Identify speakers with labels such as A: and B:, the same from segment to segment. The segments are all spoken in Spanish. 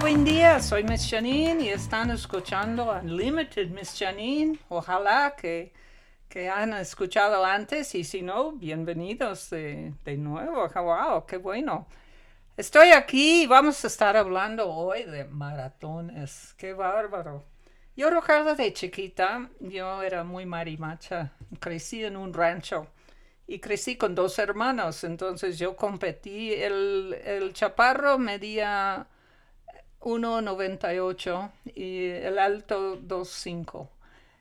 A: Buen día. Soy Miss Janine y están escuchando Unlimited Miss Janine. Ojalá que, que han escuchado antes y si no, bienvenidos de, de nuevo. Wow, qué bueno. Estoy aquí y vamos a estar hablando hoy de maratones. Qué bárbaro. Yo recuerdo de chiquita, yo era muy marimacha. Crecí en un rancho y crecí con dos hermanos. Entonces yo competí. El, el chaparro medía 1,98 y el alto 2,5.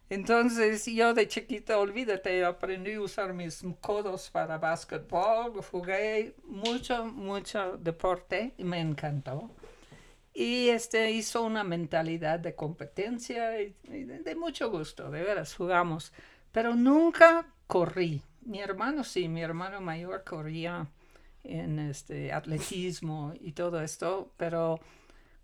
A: Entonces yo de chiquita, olvídate, aprendí a usar mis codos para básquetbol, jugué mucho, mucho deporte y me encantó. Y este hizo una mentalidad de competencia y, de, mucho gusto, de veras, jugamos. Pero nunca corrí. Mi hermano sí, mi hermano mayor corría en este atletismo y todo esto, pero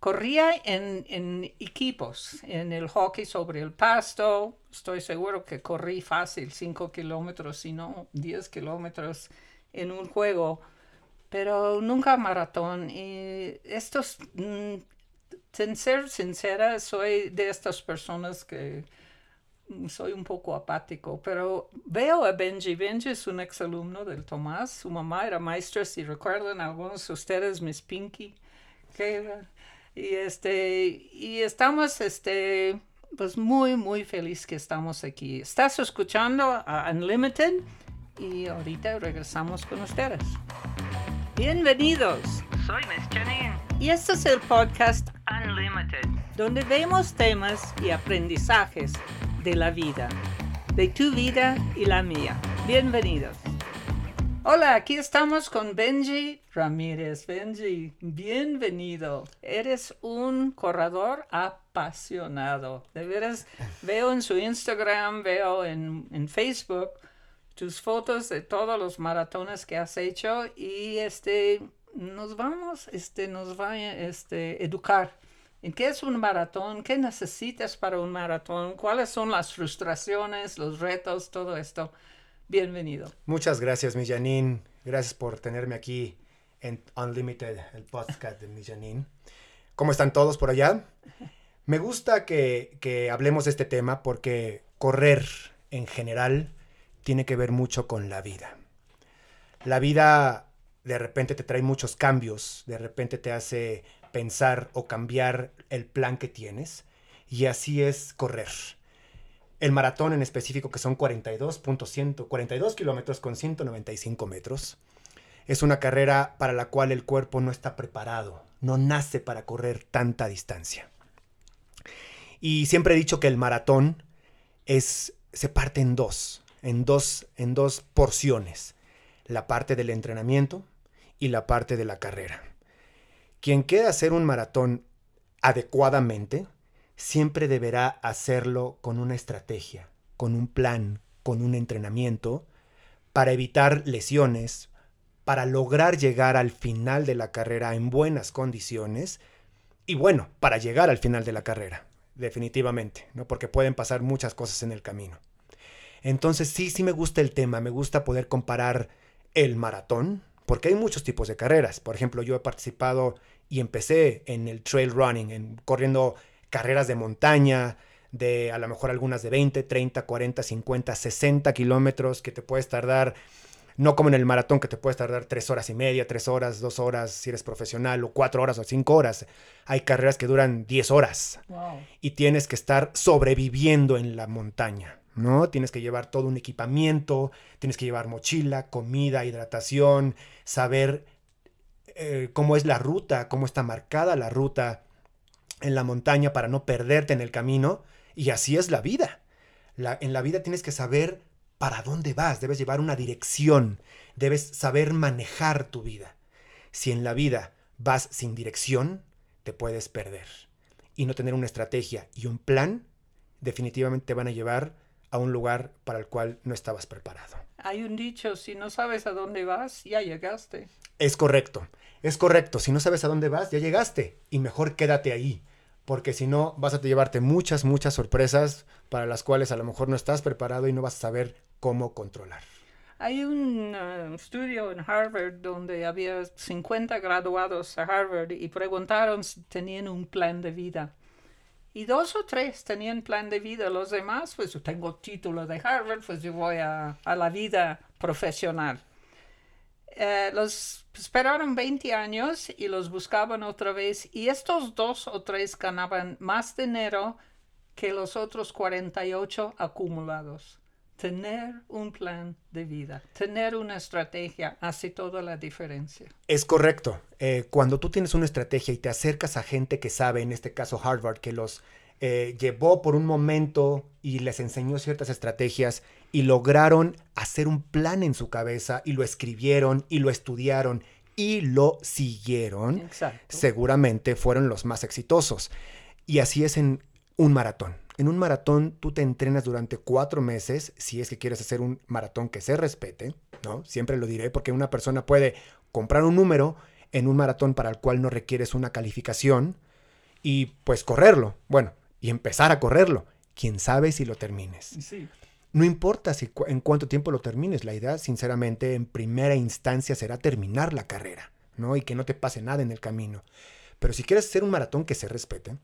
A: Corría en, en, equipos, en el hockey sobre el pasto. Estoy seguro que corrí fácil 5 kilómetros, si no 10 kilómetros en un juego, pero nunca maratón. Y estos, mm, sin ser sincera, soy de estas personas que soy un poco apático, pero veo a Benji. Benji es un exalumno del Tomás. Su mamá era maestra, si recuerdan algunos de ustedes, Miss Pinky. Que, y este, y estamos, este, pues muy, muy feliz que estamos aquí. Estás escuchando a Unlimited y ahorita regresamos con ustedes. Bienvenidos. Soy Miss Janine. Y este es el podcast Unlimited, donde vemos temas y aprendizajes de la vida, de tu vida y la mía. Bienvenidos. Hola, aquí estamos con Benji Ramírez. Benji, bienvenido. Eres un corredor apasionado. De veras, veo en su Instagram, veo en, Facebook tus fotos de todos los maratones que has hecho y este nos vamos, este nos va a este, educar en qué es un maratón, qué necesitas para un maratón, cuáles son las frustraciones, los retos, todo esto. Bienvenido.
B: Muchas gracias, mi. Gracias por tenerme aquí en Unlimited, el podcast de mi Janine. ¿Cómo están todos por allá? Me gusta que, que hablemos de este tema porque correr en general tiene que ver mucho con la vida. La vida de repente te trae muchos cambios, de repente te hace pensar o cambiar el plan que tienes y así es correr el maratón en específico, que son 42.100, 42 kilómetros con 195 metros, es una carrera para la cual el cuerpo no está preparado, no nace para correr tanta distancia. Y siempre he dicho que el maratón es, se parte en dos, en dos, en dos porciones, la parte del entrenamiento y la parte de la carrera. Quien quiera hacer un maratón adecuadamente, siempre deberá hacerlo con una estrategia, con un plan, con un entrenamiento, para evitar lesiones, para lograr llegar al final de la carrera en buenas condiciones y bueno, para llegar al final de la carrera, definitivamente, ¿no? Porque pueden pasar muchas cosas en el camino. Entonces sí, sí me gusta el tema, me gusta poder comparar el maratón, porque hay muchos tipos de carreras. Por ejemplo, yo he participado y empecé en el trail running, en corriendo carreras de montaña, de a lo mejor algunas de 20, 30, 40, 50, 60 kilómetros que te puedes tardar, no como en el maratón que te puedes tardar 3 horas y media, 3 horas, 2 horas si eres profesional, o 4 horas o 5 horas. Hay carreras que duran 10 horas y tienes que estar sobreviviendo en la montaña. ¿no? Tienes que llevar todo un equipamiento, tienes que llevar mochila, comida, hidratación, saber eh, cómo es la ruta, cómo está marcada la ruta, en la montaña para no perderte en el camino. Y así es la vida. en la vida tienes que saber para dónde vas, debes llevar una dirección, debes saber manejar tu vida. Si en la vida vas sin dirección, te puedes perder. Y no tener una estrategia y un plan, definitivamente te van a llevar a un lugar para el cual no estabas preparado.
A: Hay un dicho, si no sabes a dónde vas, ya llegaste.
B: Es correcto, es correcto. Si no sabes a dónde vas, ya llegaste. Y mejor quédate ahí porque si no vas a llevarte muchas, muchas sorpresas para las cuales a lo mejor no estás preparado y no vas a saber cómo controlar.
A: Hay un uh, estudio en Harvard donde había 50 graduados a Harvard y preguntaron si tenían un plan de vida. Y dos o tres tenían plan de vida. Los demás, pues yo tengo título de Harvard, pues yo voy a, a la vida profesional. Eh, los esperaron 20 años y los buscaban otra vez. Y estos dos o tres ganaban más dinero que los otros 48 acumulados. Tener un plan de vida, tener una estrategia hace toda la diferencia.
B: Es correcto. Eh, cuando tú tienes una estrategia y te acercas a gente que sabe, en este caso Harvard, que los eh, llevó por un momento y les enseñó ciertas estrategias y lograron hacer un plan en su cabeza y lo escribieron y lo estudiaron y lo siguieron,
A: Exacto.
B: seguramente fueron los más exitosos. Y así es en un maratón. En un maratón tú te entrenas durante cuatro meses, si es que quieres hacer un maratón que se respete, ¿no? Siempre lo diré, porque una persona puede comprar un número en un maratón para el cual no requieres una calificación y pues correrlo, bueno, y empezar a correrlo. Quién sabe si lo termines.
A: Sí.
B: No importa si cu en cuánto tiempo lo termines, la idea, sinceramente, en primera instancia será terminar la carrera, ¿no? Y que no te pase nada en el camino. Pero si quieres hacer un maratón que se respete,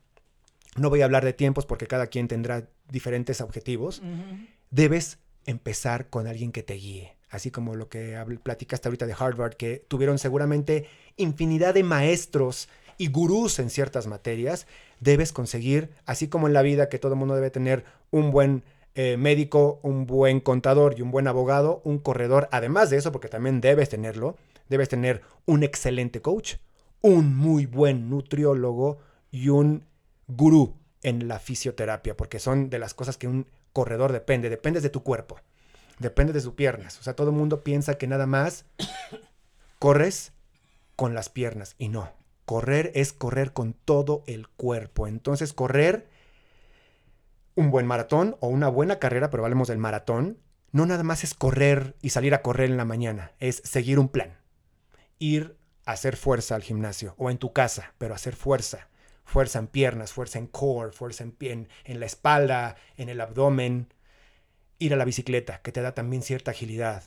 B: no voy a hablar de tiempos porque cada quien tendrá diferentes objetivos.
A: Uh -huh.
B: Debes empezar con alguien que te guíe. Así como lo que platicaste ahorita de Harvard, que tuvieron seguramente infinidad de maestros y gurús en ciertas materias. Debes conseguir, así como en la vida que todo el mundo debe tener un buen eh, médico, un buen contador y un buen abogado, un corredor. Además de eso, porque también debes tenerlo, debes tener un excelente coach, un muy buen nutriólogo y un gurú en la fisioterapia, porque son de las cosas que un corredor depende, dependes de tu cuerpo, depende de sus piernas. O sea, todo el mundo piensa que nada más corres con las piernas y no. Correr es correr con todo el cuerpo. Entonces, correr un buen maratón o una buena carrera, pero hablemos del maratón, no nada más es correr y salir a correr en la mañana, es seguir un plan. Ir a hacer fuerza al gimnasio o en tu casa, pero hacer fuerza fuerza en piernas, fuerza en core, fuerza en, en, en, la espalda, en el abdomen. Ir a la bicicleta, que te da también cierta agilidad.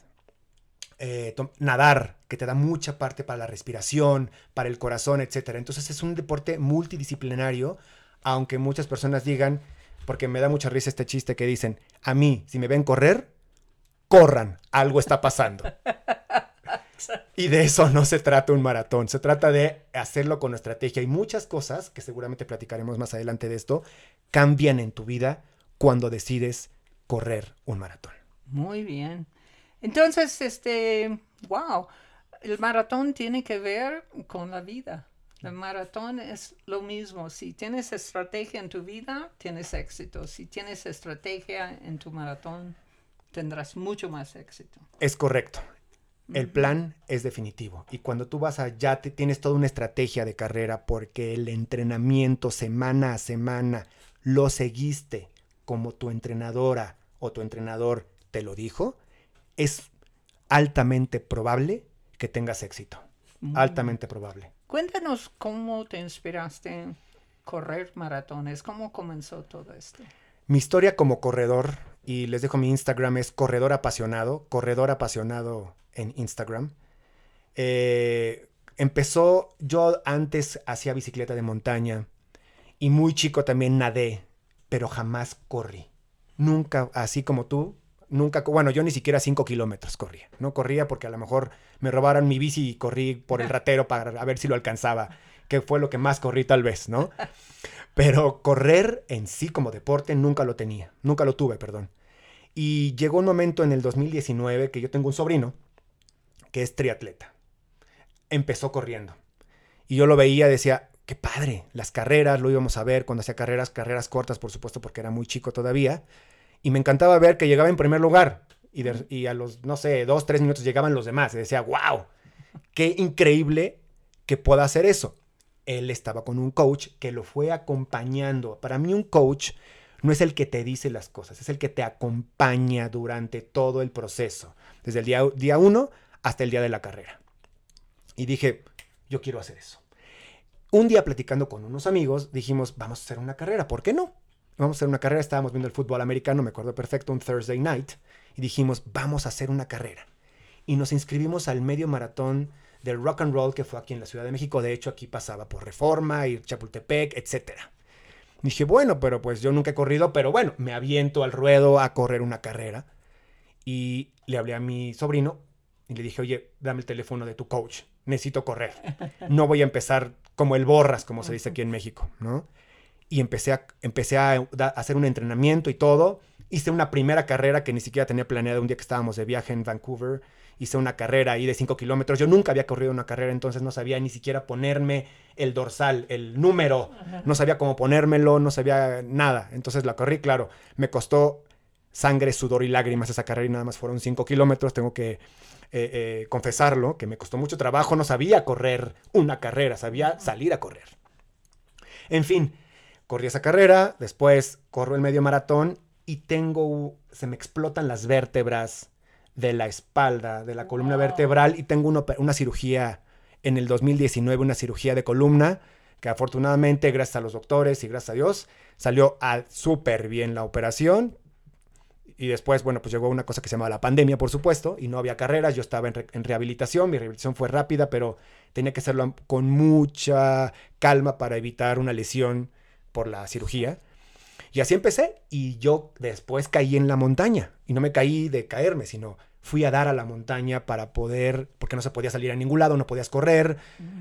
B: Eh, nadar, que te da mucha parte para la respiración, para el corazón, etc. Entonces es un deporte multidisciplinario, aunque muchas personas digan, porque me da mucha risa este chiste que dicen, a mí, si me ven correr, corran, algo está pasando. Y de eso no se trata un maratón, se trata de hacerlo con estrategia y muchas cosas, que seguramente platicaremos más adelante de esto, cambian en tu vida cuando decides correr un maratón.
A: Muy bien. Entonces, este, wow, el maratón tiene que ver con la vida. El maratón es lo mismo. Si tienes estrategia en tu vida, tienes éxito. Si tienes estrategia en tu maratón, tendrás mucho más éxito.
B: Es correcto. El plan es definitivo y cuando tú vas allá te tienes toda una estrategia de carrera porque el entrenamiento semana a semana lo seguiste como tu entrenadora o tu entrenador te lo dijo, es altamente probable que tengas éxito. Mm. Altamente probable.
A: Cuéntanos cómo te inspiraste en correr maratones, cómo comenzó todo esto.
B: Mi historia como corredor, y les dejo mi Instagram, es corredor apasionado, corredor apasionado en Instagram. Eh, empezó, yo antes hacía bicicleta de montaña y muy chico también nadé, pero jamás corrí. Nunca, así como tú, nunca, bueno, yo ni siquiera 5 kilómetros corría. No corría porque a lo mejor me robaron mi bici y corrí por el ratero para ver si lo alcanzaba, que fue lo que más corrí tal vez, ¿no? Pero correr en sí como deporte nunca lo tenía, nunca lo tuve, perdón. Y llegó un momento en el 2019 que yo tengo un sobrino que es triatleta. Empezó corriendo. Y yo lo veía, decía, qué padre, las carreras, lo íbamos a ver cuando hacía carreras, carreras cortas, por supuesto, porque era muy chico todavía. Y me encantaba ver que llegaba en primer lugar. Y, a los, no sé, dos, tres minutos llegaban los demás. Y decía, wow, qué increíble que pueda hacer eso. Él estaba con un coach que lo fue acompañando. Para mí un coach no es el que te dice las cosas, es el que te acompaña durante todo el proceso. Desde el día, día uno hasta el día de la carrera. Y dije, yo quiero hacer eso. Un día platicando con unos amigos, dijimos, vamos a hacer una carrera, ¿por qué no? Vamos a hacer una carrera, estábamos viendo el fútbol americano, me acuerdo perfecto, un Thursday night, y dijimos, vamos a hacer una carrera. y nos inscribimos al medio maratón del rock and roll que fue aquí en la Ciudad de México. De hecho, aquí pasaba por Reforma y Chapultepec, etc. Dije, bueno, pero pues yo nunca he corrido, pero bueno, me aviento al ruedo a correr una carrera. Y le hablé a mi sobrino y le dije, oye, dame el teléfono de tu coach, necesito correr. No voy a empezar como el borras, como se dice aquí en México, ¿no? Y empecé a, empecé a hacer un entrenamiento y todo. Hice una primera carrera que ni siquiera tenía planeada un día que estábamos de viaje en Vancouver hice una carrera ahí de 5 kilómetros. Yo nunca había corrido una carrera, entonces no sabía ni siquiera ponerme el dorsal, el número. No sabía cómo ponérmelo, no sabía nada. Entonces la corrí, claro. Me costó sangre, sudor y lágrimas esa carrera y nada más fueron 5 kilómetros. Tengo que eh, eh, confesarlo, que me costó mucho trabajo. No sabía correr una carrera, sabía salir a correr. En fin, corrí esa carrera, después corro el medio maratón y tengo, se me explotan las vértebras de la espalda, de la columna vertebral y tengo una cirugía en el 2019, una cirugía de columna que afortunadamente gracias a los doctores y gracias a Dios salió súper bien la operación. Y después, bueno, pues llegó una cosa que se llamaba la pandemia, por supuesto, y no había carreras, yo estaba en, en rehabilitación, mi rehabilitación fue rápida, pero tenía que hacerlo con mucha calma para evitar una lesión por la cirugía. Y así empecé y yo después caí en la montaña. Y no me caí de caerme, sino fui a dar a la montaña para poder, porque no se podía salir a ningún lado, no podías correr,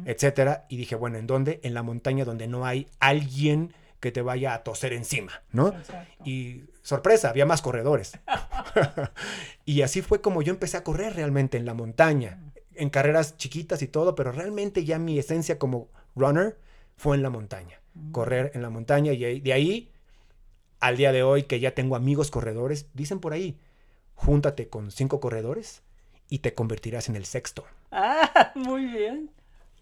B: etcétera. Y dije, bueno, ¿en dónde? En la montaña donde no hay alguien que te vaya a toser encima, ¿no? Y sorpresa, había más corredores. y así fue como yo empecé a correr realmente en la montaña, en carreras chiquitas y todo, pero realmente ya mi esencia como runner fue en la montaña, correr en la montaña y de ahí al día de hoy que ya tengo amigos corredores, dicen por ahí, júntate con cinco corredores y te convertirás en el sexto.
A: Ah, muy bien.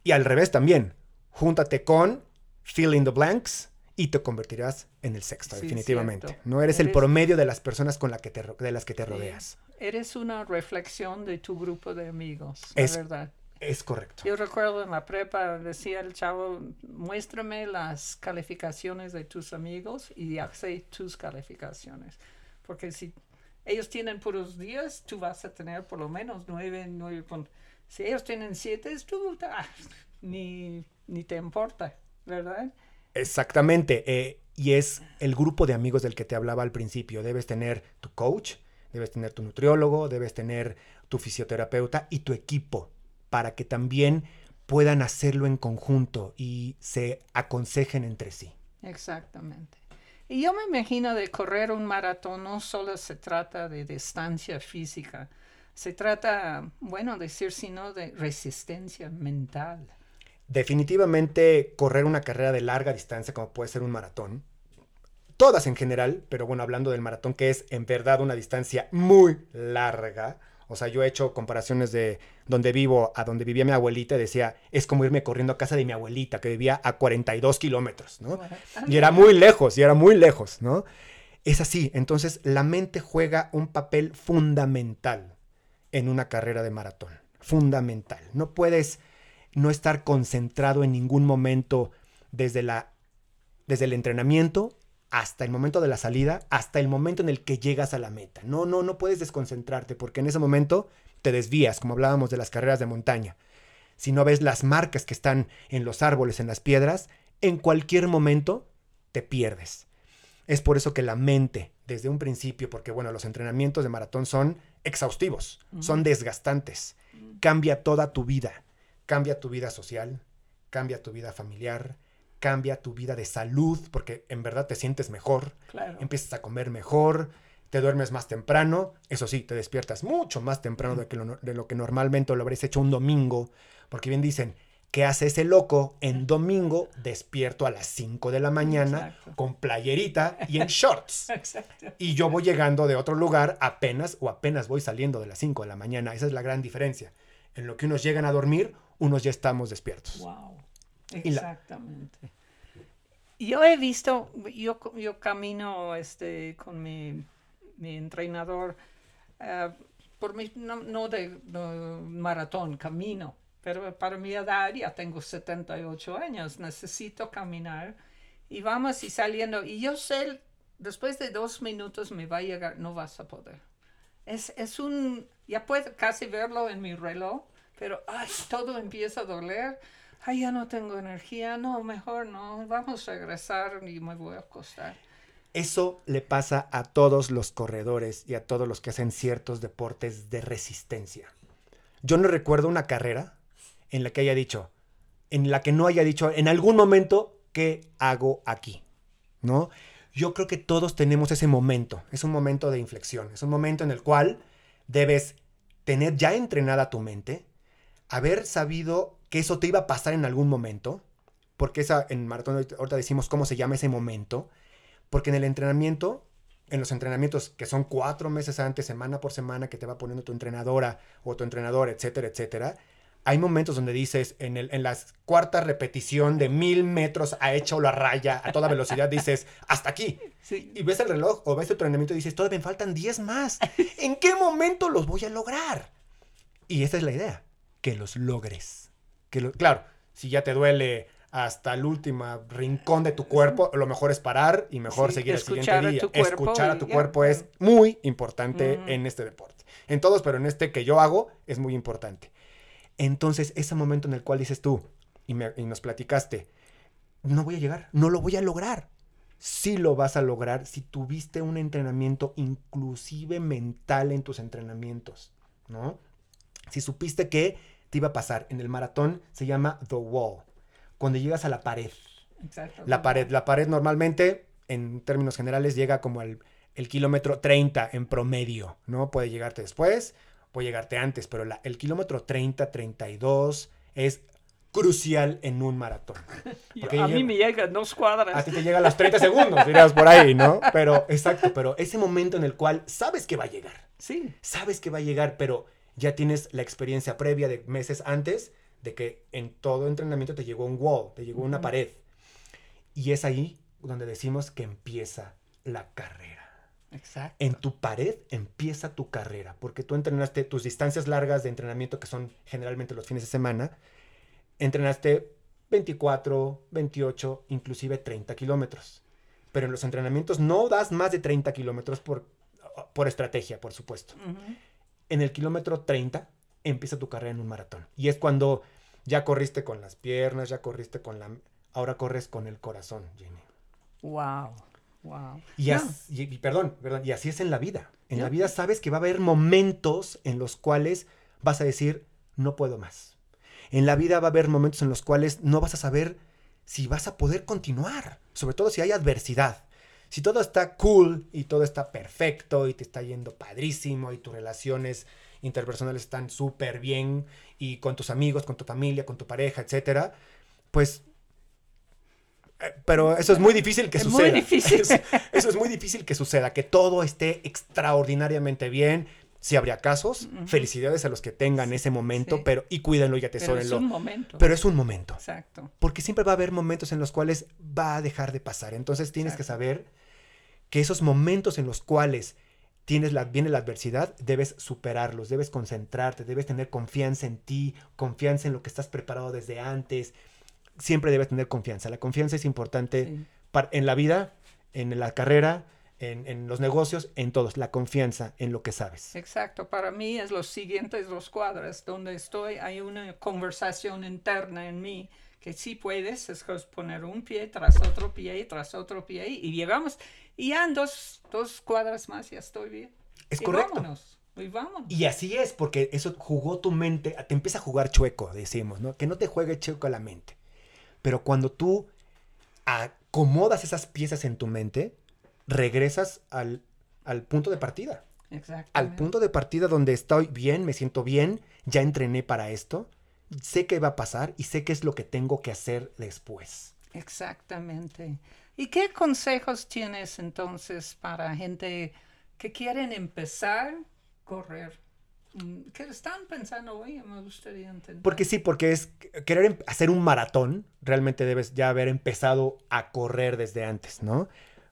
B: Y al revés también, júntate con fill in the blanks y te convertirás en el sexto, definitivamente. No eres, el promedio de las personas con la que te, de las que te rodeas.
A: Eres una reflexión de tu grupo de amigos, es, verdad.
B: Es correcto.
A: Yo recuerdo en la prepa, decía el chavo, muéstrame las calificaciones de tus amigos y hace tus calificaciones. Porque si ellos tienen puros días, tú vas a tener por lo menos nueve, nueve puntos. Si ellos tienen siete, tú ah, ni, ni te importa, ¿verdad?
B: Exactamente. Eh, y es el grupo de amigos del que te hablaba al principio. Debes tener tu coach, debes tener tu nutriólogo, debes tener tu fisioterapeuta y tu equipo para que también puedan hacerlo en conjunto y se aconsejen entre sí.
A: Exactamente. Y yo me imagino de correr un maratón no solo se trata de distancia física, se trata, bueno, decir sino de resistencia mental.
B: Definitivamente correr una carrera de larga distancia como puede ser un maratón, todas en general, pero bueno, hablando del maratón que es en verdad una distancia muy larga, o sea, yo he hecho comparaciones de donde vivo a donde vivía mi abuelita y decía, es como irme corriendo a casa de mi abuelita, que vivía a 42 kilómetros, ¿no? Y era muy lejos, y era muy lejos, ¿no? Es así, entonces la mente juega un papel fundamental en una carrera de maratón, fundamental. No puedes no estar concentrado en ningún momento desde, la, desde el entrenamiento hasta el momento de la salida, hasta el momento en el que llegas a la meta. No, no, no puedes desconcentrarte porque en ese momento te desvías, como hablábamos de las carreras de montaña. Si no ves las marcas que están en los árboles, en las piedras, en cualquier momento te pierdes. Es por eso que la mente, desde un principio, porque bueno, los entrenamientos de maratón son exhaustivos, son desgastantes, cambia toda tu vida, cambia tu vida social, cambia tu vida familiar, cambia tu vida de salud, porque en verdad te sientes mejor, empiezas a comer mejor, te duermes más temprano, eso sí, te despiertas mucho más temprano de, que lo, de lo que normalmente lo habréis hecho un domingo, porque bien dicen, ¿qué hace ese loco en domingo despierto a las 5 de la mañana con playerita y en shorts? Y yo voy llegando de otro lugar apenas o apenas voy saliendo de las 5 de la mañana, esa es la gran diferencia. En lo que unos llegan a dormir, unos ya estamos despiertos.
A: Wow. Exactamente. Yo he visto, yo, yo camino este, con mi, mi entrenador, uh, por mi, no, de maratón, camino, pero para mi edad ya tengo 78 años, necesito caminar y vamos y saliendo. Y yo sé, después de dos minutos me va a llegar, no vas a poder. Es, es un Ya puedo casi verlo en mi reloj, pero ay, todo empieza a doler. Ay, ya no tengo energía. No, mejor no. Vamos a regresar y me voy a acostar.
B: Eso le pasa a todos los corredores y a todos los que hacen ciertos deportes de resistencia. Yo no recuerdo una carrera en la que haya dicho, en la que no haya dicho en algún momento, ¿qué hago aquí? ¿No? Yo creo que todos tenemos ese momento, es un momento de inflexión, es un momento en el cual debes tener ya entrenada tu mente, haber sabido que eso te iba a pasar en algún momento, porque esa, en maratón ahorita decimos cómo se llama ese momento, porque en el entrenamiento, en los entrenamientos que son cuatro meses antes, semana por semana, que te va poniendo tu entrenadora o tu entrenador, etcétera, etcétera, hay momentos donde dices, en, el, en la cuarta repetición de mil metros a hecho la raya a toda velocidad, dices, hasta aquí. Y ves el reloj o ves tu entrenamiento y dices, todavía me faltan 10 más. ¿En qué momento los voy a lograr? Y esa es la idea, que los logres. Que lo, claro, si ya te duele hasta el último rincón de tu cuerpo, lo mejor es parar y mejor seguir el siguiente día. Escuchar a tu cuerpo es muy importante en este deporte. En todos, pero en este que yo hago es muy importante. Entonces, ese momento en el cual dices tú y, nos platicaste, no voy a llegar, no lo voy a lograr. Sí lo vas a lograr si tuviste un entrenamiento inclusive mental en tus entrenamientos, ¿no? Si supiste que te iba a pasar en el maratón, se llama The Wall cuando llegas a la pared. Exacto. La pared, la pared normalmente, en términos generales, llega como el, el kilómetro 30 en promedio, ¿no? Puede llegarte después, puede llegarte antes, pero la, el kilómetro 30, 32 es crucial en un maratón.
A: a mí me llega dos cuadras.
B: A ti te llega a los 30 segundos, dirías por ahí, ¿no? Pero, exacto, pero ese momento en el cual sabes que va a llegar.
A: Sí.
B: Sabes que va a llegar, pero ya tienes la experiencia previa de meses antes de que en todo entrenamiento te llegó un wall, te llegó una pared. Y es ahí donde decimos que empieza la carrera.
A: Exacto.
B: En tu pared empieza tu carrera, porque tú entrenaste tus distancias largas de entrenamiento, que son generalmente los fines de semana, entrenaste 24, 28, inclusive 30 kilómetros. Pero en los entrenamientos no das más de 30 kilómetros por, por estrategia, por supuesto. En el kilómetro 30 empieza tu carrera en un maratón. Y es cuando ya corriste con las piernas, ya corriste con la... Ahora corres con el corazón, Jenny.
A: Wow. Wow.
B: Y, perdón, perdón, y así es en la vida. En la vida sabes que va a haber momentos en los cuales vas a decir, no puedo más. En la vida va a haber momentos en los cuales no vas a saber si vas a poder continuar, sobre todo si hay adversidad. Si todo está cool y todo está perfecto y te está yendo padrísimo y tus relaciones interpersonales están súper bien y con tus amigos, con tu familia, con tu pareja, etcétera, pues eh, pero eso es muy difícil que suceda.
A: Muy difícil.
B: Eso, es muy difícil que suceda, que todo esté extraordinariamente bien. Si habría casos, felicidades a los que tengan ese momento, pero y cuídenlo y atesórenlo.
A: Pero es un momento.
B: Pero es un momento.
A: Exacto.
B: Porque siempre va a haber momentos en los cuales va a dejar de pasar. Entonces tienes que saber que esos momentos en los cuales tienes la, viene la adversidad, debes superarlos, debes concentrarte, debes tener confianza en ti, confianza en lo que estás preparado desde antes. Siempre debes tener confianza. La confianza es importante en la vida, en la carrera, en, los negocios, en todos. La confianza en lo que sabes.
A: Exacto. Para mí es los siguientes dos cuadras. Donde estoy hay una conversación interna en mí que sí puedes, es poner un pie tras otro pie, tras otro pie y llegamos y ya en dos, cuadras más ya estoy bien.
B: Es correcto.
A: Vámonos. Y, vámonos.
B: y así es, porque eso jugó tu mente, te empieza a jugar chueco, decimos, ¿no? Que no te juegue chueco a la mente. Pero cuando tú acomodas esas piezas en tu mente, regresas al, al punto de partida.
A: Exacto.
B: Al punto de partida donde estoy bien, me siento bien, ya entrené para esto, sé qué va a pasar y sé qué es lo que tengo que hacer después.
A: Exactamente. ¿Y qué consejos tienes entonces para gente que quieren empezar a correr? Mm, ¿Qué están pensando hoy? Me gustaría entender.
B: Porque sí, porque es querer em, hacer un maratón, realmente debes ya haber empezado a correr desde antes, ¿no?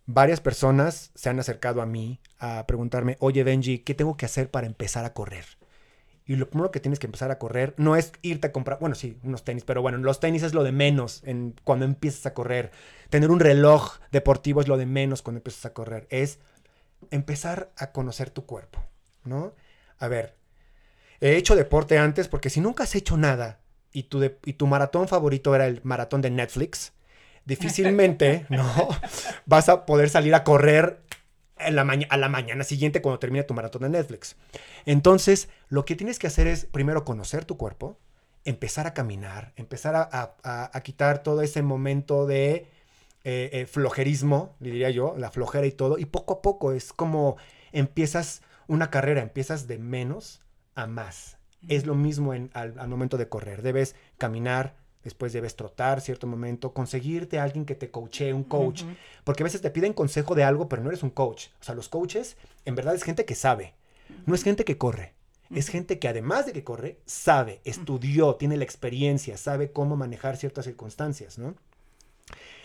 B: Varias personas se han acercado a mí a preguntarme, oye Benji, ¿qué tengo que hacer para empezar a correr? Y lo primero que tienes que empezar a correr no es irte a comprar, bueno, sí, unos tenis, pero bueno, los tenis es lo de menos en, cuando empiezas a correr. Tener un reloj deportivo es lo de menos cuando empiezas a correr. Es empezar a conocer tu cuerpo, ¿no? A ver, he hecho deporte antes porque si nunca has hecho nada y tu, y tu maratón favorito era el maratón de Netflix, difícilmente, ¿no? Vas a poder salir a correr en la a la mañana siguiente cuando termine tu maratón de Netflix. Entonces, lo que tienes que hacer es primero conocer tu cuerpo, empezar a caminar, empezar a, a- a- a quitar todo ese momento de eh, eh, flojerismo, diría yo, la flojera y todo, y poco a poco es como empiezas una carrera, empiezas de menos a más. Es lo mismo en- al, al momento de correr. Debes caminar, después debes trotar cierto momento, conseguirte a alguien que te coachee, un coach, porque a veces te piden consejo de algo, pero no eres un coach. O sea, los coaches en verdad es gente que sabe, no es gente que corre. Es gente que además de que corre, sabe, estudió, tiene la experiencia, sabe cómo manejar ciertas circunstancias, ¿no?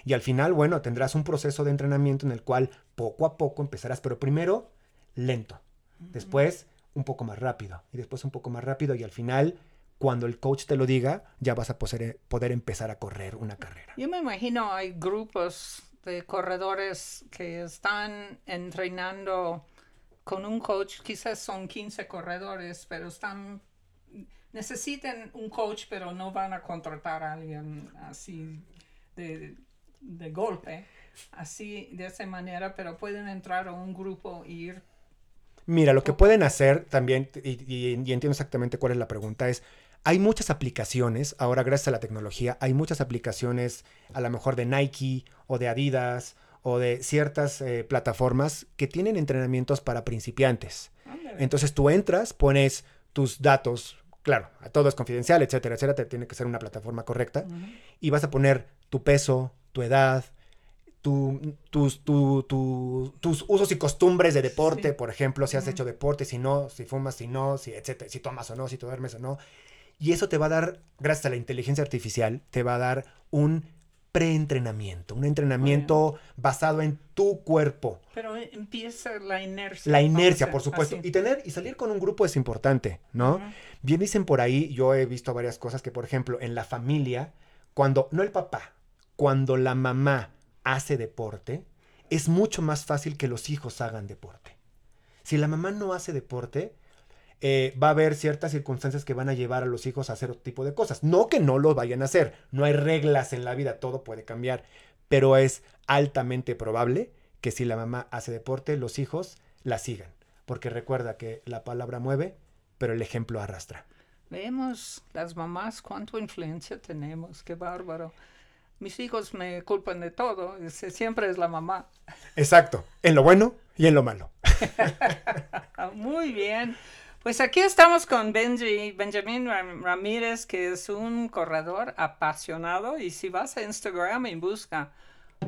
B: Y al final, bueno, tendrás un proceso de entrenamiento en el cual poco a poco empezarás, pero primero lento, después un poco más rápido y después un poco más rápido y al final, cuando el coach te lo diga, ya vas a poder, poder empezar a correr una carrera.
A: Yo me imagino hay grupos de corredores que están entrenando con un coach, quizás son 15 corredores, pero están necesitan un coach, pero no van a contratar a alguien así de, de golpe, así de esa manera, pero pueden entrar a un grupo e ir.
B: Mira, lo que pueden hacer también, y, y- y entiendo exactamente cuál es la pregunta, es, hay muchas aplicaciones, ahora gracias a la tecnología, hay muchas aplicaciones a lo mejor de Nike o de Adidas o de ciertas eh, plataformas que tienen entrenamientos para principiantes. Entonces tú entras, pones tus datos, claro, todo es confidencial, etcétera, etcétera, te tiene que ser una plataforma correcta, y vas a poner tu peso, tu edad, tu- tus, tu- tu- tus usos y costumbres de deporte,
A: Sí.
B: por ejemplo, si has hecho deporte, si no, si fumas, si no, si, etcétera, si tomas o no, si te duermes o no. Y eso te va a dar, gracias a la inteligencia artificial, te va a dar un preentrenamiento, un entrenamiento basado en tu cuerpo.
A: Pero empieza la inercia.
B: La inercia, por supuesto.
A: así.
B: Y tener y salir con un grupo es importante, ¿no? Bien dicen por ahí, yo he visto varias cosas que, por ejemplo, en la familia, cuando, no el papá, cuando la mamá hace deporte, es mucho más fácil que los hijos hagan deporte. Si la mamá no hace deporte, eh, va a haber ciertas circunstancias que van a llevar a los hijos a hacer otro tipo de cosas. No que no lo vayan a hacer, no hay reglas en la vida, todo puede cambiar, pero es altamente probable que si la mamá hace deporte, los hijos la sigan. Porque recuerda que la palabra mueve, pero el ejemplo arrastra.
A: Vemos las mamás cuánto influencia tenemos, qué bárbaro. Mis hijos me culpan de todo, siempre es la mamá.
B: Exacto, en lo bueno y en lo malo.
A: Muy bien. Pues aquí estamos con Benji, Benjamín Ram- Ramírez, que es un corredor apasionado. Y si vas a Instagram y busca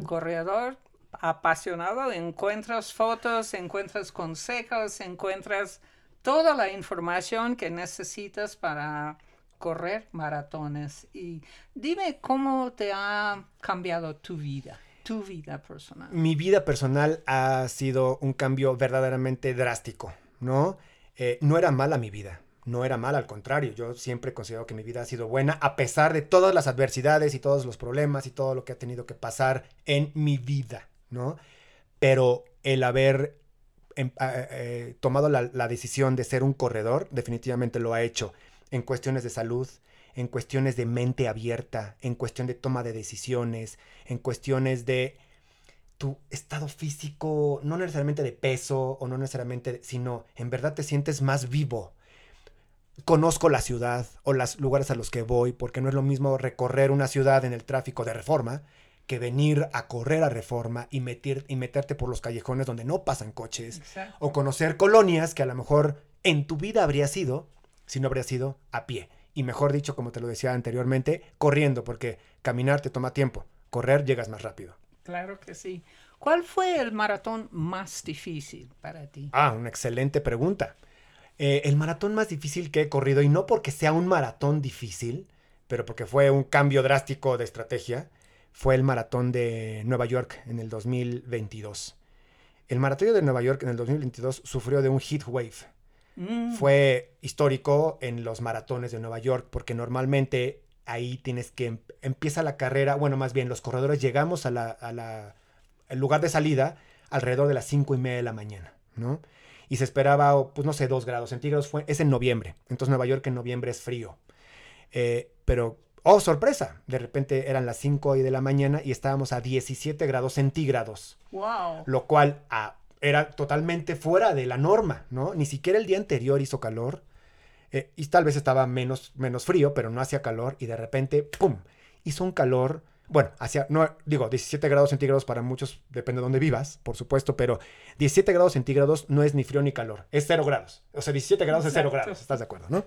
A: corredor apasionado, encuentras fotos, encuentras consejos, encuentras toda la información que necesitas para correr maratones. Y dime cómo te ha cambiado tu vida, tu vida personal.
B: Mi vida personal ha sido un cambio verdaderamente drástico, ¿no? Eh, no era mala mi vida, no era mala, al contrario, yo siempre considero que mi vida ha sido buena a pesar de todas las adversidades y todos los problemas y todo lo que ha tenido que pasar en mi vida, ¿no? Pero el haber em- eh, eh, tomado la, la decisión de ser un corredor definitivamente lo ha hecho en cuestiones de salud, en cuestiones de mente abierta, en cuestión de toma de decisiones, en cuestiones de tu estado físico, no necesariamente de peso o no necesariamente, sino en verdad te sientes más vivo. Conozco la ciudad o los lugares a los que voy, porque no es lo mismo recorrer una ciudad en el tráfico de reforma que venir a correr a reforma y, meter, y meterte por los callejones donde no pasan coches
A: Exacto.
B: o conocer colonias que a lo mejor en tu vida habría sido si no habría sido a pie. Y mejor dicho, como te lo decía anteriormente, corriendo, porque caminar te toma tiempo, correr llegas más rápido.
A: Claro que sí. ¿Cuál fue el maratón más difícil para ti?
B: Ah, una excelente pregunta. Eh, el maratón más difícil que he corrido, y no porque sea un maratón difícil, pero porque fue un cambio drástico de estrategia, fue el maratón de Nueva York en el 2022. El maratón de Nueva York en el 2022 sufrió de un heat wave.
A: Mm,
B: Fue histórico en los maratones de Nueva York porque normalmente ahí tienes que em- empieza la carrera, bueno, más bien los corredores llegamos a la, a la- al lugar de salida alrededor de las cinco y media de la mañana, ¿no? y se esperaba, pues no sé, 2 grados centígrados. Fue, es en noviembre. Entonces Nueva York en noviembre es frío. Eh, pero, oh, sorpresa, de repente eran las 5 de la mañana y estábamos a 17 grados centígrados.
A: Wow.
B: Lo cual ah, era totalmente fuera de la norma, ¿no? Ni siquiera el día anterior hizo calor. Eh, y tal vez estaba menos, menos frío, pero no hacía calor. Y de repente, ¡pum! Hizo un calor. Bueno, hacia, no, digo, 17 grados centígrados para muchos, depende de dónde vivas, por supuesto, pero 17 grados centígrados no es ni frío ni calor, es 0 grados. O sea, 17 grados es 0
A: Exacto.
B: grados, ¿estás de acuerdo, no?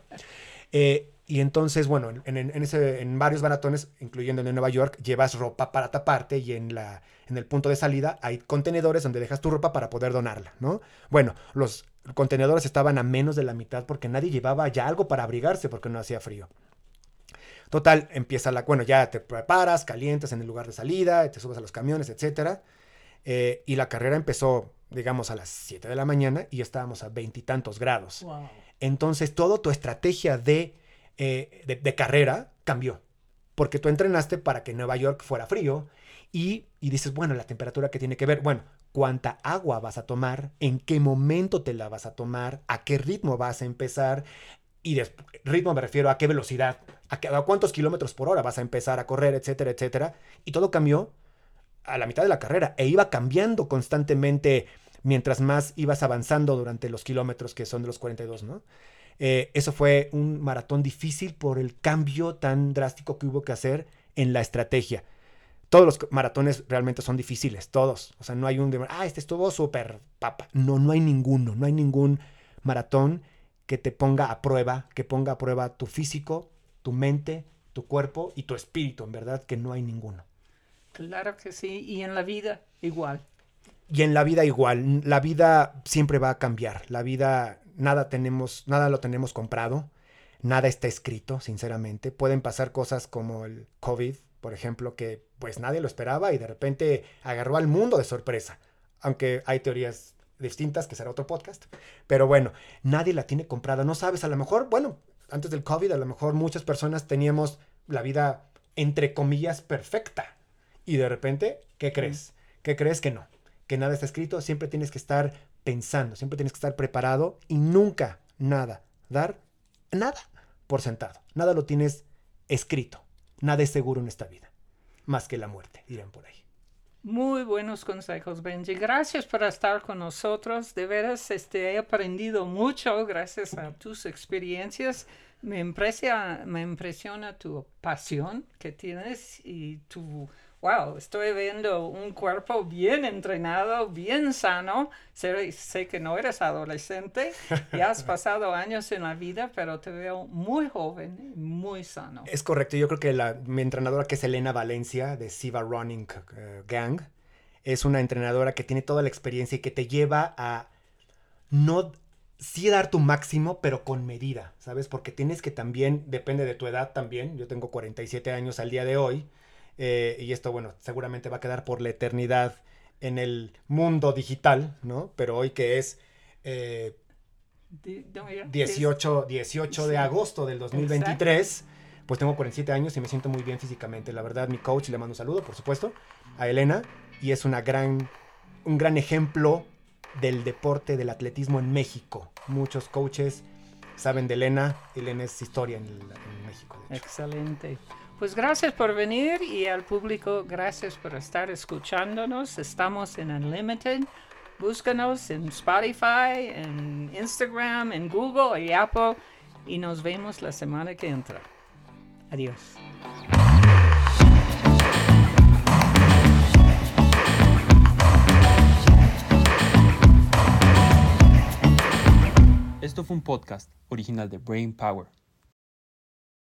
B: Eh, y entonces, bueno, en, en- en ese, en varios maratones, incluyendo de Nueva York, llevas ropa para taparte y en, la, en el punto de salida hay contenedores donde dejas tu ropa para poder donarla, ¿no? Bueno, los contenedores estaban a menos de la mitad porque nadie llevaba ya algo para abrigarse porque no hacía frío. Total, empieza la, bueno, ya te preparas, calientas en el lugar de salida, te subes a los camiones, etcétera. Eh, y la carrera empezó, digamos, a las 7 de la mañana y ya estábamos a veintitantos grados.
A: Wow.
B: Entonces, toda tu estrategia de, eh, de, carrera cambió. Porque tú entrenaste para que Nueva York fuera frío y, y dices, bueno, la temperatura que tiene que ver, bueno, cuánta agua vas a tomar, en qué momento te la vas a tomar, a qué ritmo vas a empezar. Y ritmo me refiero a qué velocidad, a, qué- a cuántos kilómetros por hora vas a empezar a correr, etcétera, etcétera. Y todo cambió a la mitad de la carrera e iba cambiando constantemente mientras más ibas avanzando durante los kilómetros que son de los 42, ¿no? Eh, eso fue un maratón difícil por el cambio tan drástico que hubo que hacer en la estrategia. Todos los maratones realmente son difíciles, todos. O sea, no hay un de, ah, este estuvo súper papa. No, no hay ninguno, no hay ningún maratón que te ponga a prueba, que ponga a prueba tu físico, tu mente, tu cuerpo y tu espíritu, en verdad que no hay ninguno.
A: Claro que sí. Y en la vida, igual.
B: Y en la vida igual, la vida siempre va a cambiar. La vida, nada tenemos, nada lo tenemos comprado, nada está escrito, sinceramente. Pueden pasar cosas como el COVID, por ejemplo, que pues nadie lo esperaba y de repente agarró al mundo de sorpresa. Aunque hay teorías distintas, que será otro podcast. Pero bueno, nadie la tiene comprada. No sabes, a lo mejor, bueno, antes del COVID, a lo mejor muchas personas teníamos la vida, entre comillas, perfecta. Y de repente, ¿qué crees? ¿Qué crees que no? Que nada está escrito, siempre tienes que estar pensando, siempre tienes que estar preparado y nunca, nada, dar nada por sentado. Nada lo tienes escrito. Nada es seguro en esta vida. Más que la muerte, dirán por ahí.
A: Muy buenos consejos, Benji. Gracias por estar con nosotros. De veras, este, he aprendido mucho gracias a tus experiencias. Me impresiona, me impresiona tu pasión que tienes y tu, wow, estoy viendo un cuerpo bien entrenado, bien sano. Sé, sé que no eres adolescente, ya has pasado años en la vida, pero te veo muy joven, muy sano.
B: Es correcto, yo creo que la, mi entrenadora, que es Elena Valencia, de Siva Running eh, Gang, es una entrenadora que tiene toda la experiencia y que te lleva a no, sí dar tu máximo, pero con medida, ¿sabes? Porque tienes que también, depende de tu edad también, yo tengo 47 años al día de hoy, eh, y esto, bueno, seguramente va a quedar por la eternidad en el mundo digital, ¿no? Pero hoy que es... eh,
A: Di- no, ya,
B: 18, 18 de agosto del 2023. Pues tengo 47 años y me siento muy bien físicamente. La verdad, mi coach, le mando un saludo, por supuesto, a Elena. Y es una gran, un gran ejemplo del deporte del atletismo en México. Muchos coaches saben de Elena. Elena es historia en, el- en México. de hecho.
A: Excelente. Pues gracias por venir y al público, gracias por estar escuchándonos. Estamos en Unlimited. Búscanos en Spotify, en Instagram, en Google y Apple. Y nos vemos la semana que entra. Adiós.
C: Esto fue un podcast original de Brain Power.